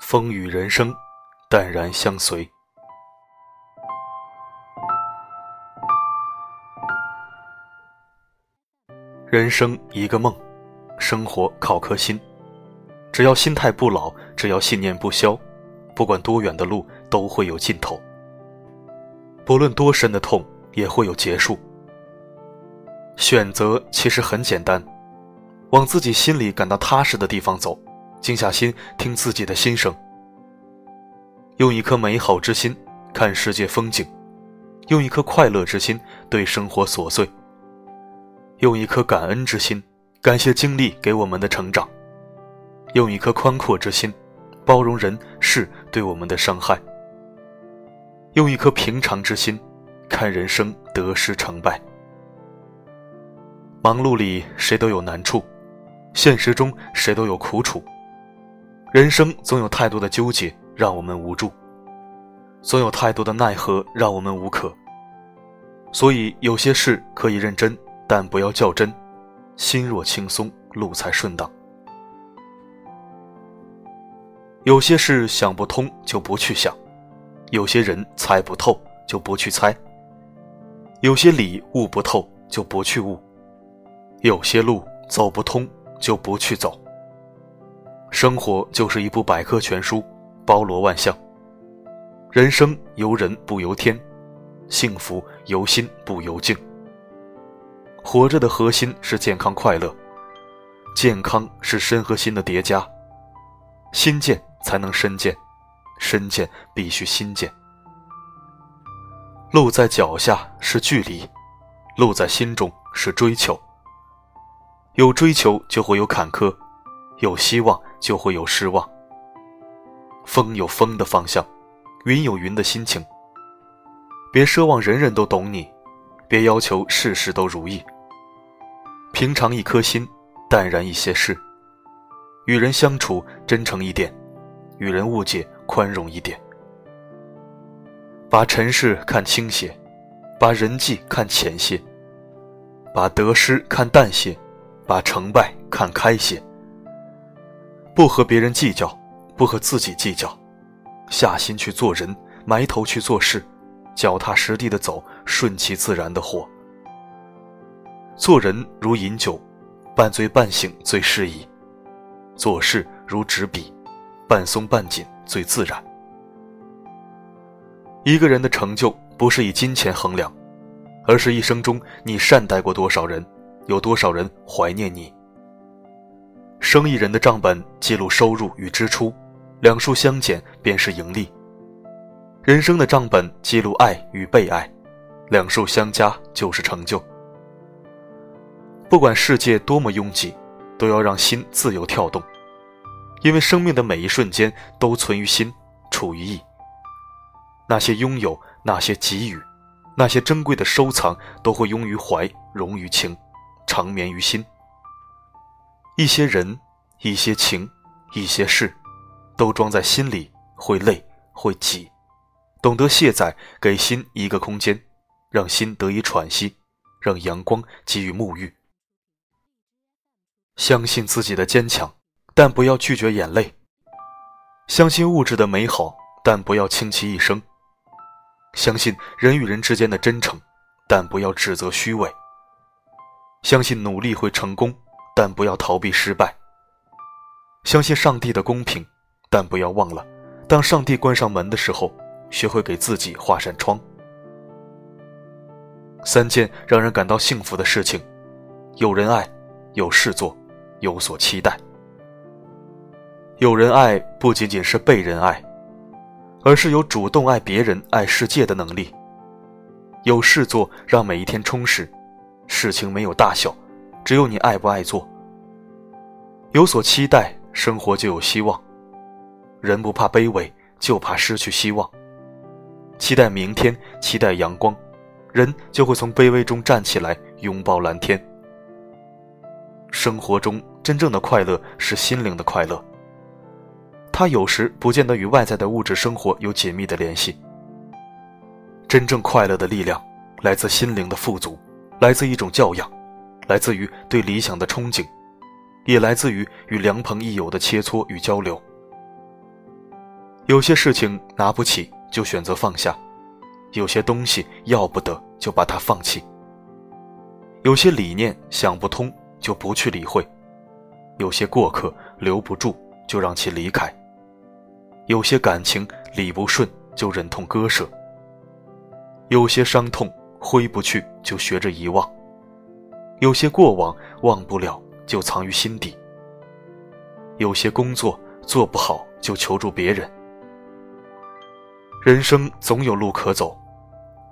风雨人生，淡然相随。人生一个梦，生活靠颗心。只要心态不老，只要信念不消，不管多远的路都会有尽头。不论多深的痛，也会有结束。选择其实很简单，往自己心里感到踏实的地方走，静下心听自己的心声。用一颗美好之心看世界风景，用一颗快乐之心对生活琐碎。用一颗感恩之心，感谢经历给我们的成长；用一颗宽阔之心，包容人事对我们的伤害；用一颗平常之心，看人生得失成败。忙碌里谁都有难处，现实中谁都有苦楚。人生总有太多的纠结让我们无助，总有太多的奈何让我们无可。所以有些事可以认真。但不要较真，心若轻松，路才顺当。有些事想不通就不去想，有些人猜不透就不去猜，有些理悟不透就不去悟，有些路走不通就不去走。生活就是一部百科全书，包罗万象。人生由人不由天，幸福由心不由境。活着的核心是健康快乐，健康是身和心的叠加，心健才能身健，身健必须心健。路在脚下是距离，路在心中是追求。有追求就会有坎坷，有希望就会有失望。风有风的方向，云有云的心情。别奢望人人都懂你。别要求事事都如意，平常一颗心，淡然一些事，与人相处真诚一点，与人误解宽容一点，把尘世看轻些，把人际看浅些，把得失看淡些，把成败看开些，不和别人计较，不和自己计较，下心去做人，埋头去做事。脚踏实地的走，顺其自然的活。做人如饮酒，半醉半醒最适宜；做事如执笔，半松半紧最自然。一个人的成就不是以金钱衡量，而是一生中你善待过多少人，有多少人怀念你。生意人的账本记录收入与支出，两数相减便是盈利。人生的账本记录爱与被爱，两数相加就是成就。不管世界多么拥挤，都要让心自由跳动，因为生命的每一瞬间都存于心，处于意。那些拥有，那些给予，那些珍贵的收藏，都会拥于怀，融于情，长眠于心。一些人，一些情，一些事，都装在心里，会累，会挤。懂得卸载，给心一个空间，让心得以喘息，让阳光给予沐浴。相信自己的坚强，但不要拒绝眼泪；相信物质的美好，但不要倾其一生；相信人与人之间的真诚，但不要指责虚伪；相信努力会成功，但不要逃避失败；相信上帝的公平，但不要忘了，当上帝关上门的时候。学会给自己画扇窗。三件让人感到幸福的事情：有人爱，有事做，有所期待。有人爱不仅仅是被人爱，而是有主动爱别人、爱世界的能力。有事做，让每一天充实。事情没有大小，只有你爱不爱做。有所期待，生活就有希望。人不怕卑微，就怕失去希望。期待明天，期待阳光，人就会从卑微中站起来，拥抱蓝天。生活中真正的快乐是心灵的快乐，它有时不见得与外在的物质生活有紧密的联系。真正快乐的力量来自心灵的富足，来自一种教养，来自于对理想的憧憬，也来自于与良朋益友的切磋与交流。有些事情拿不起就选择放下，有些东西要不得就把它放弃。有些理念想不通就不去理会，有些过客留不住就让其离开，有些感情理不顺就忍痛割舍，有些伤痛挥不去就学着遗忘，有些过往忘不了就藏于心底，有些工作做不好就求助别人。人生总有路可走，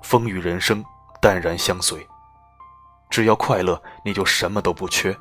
风雨人生淡然相随。只要快乐，你就什么都不缺。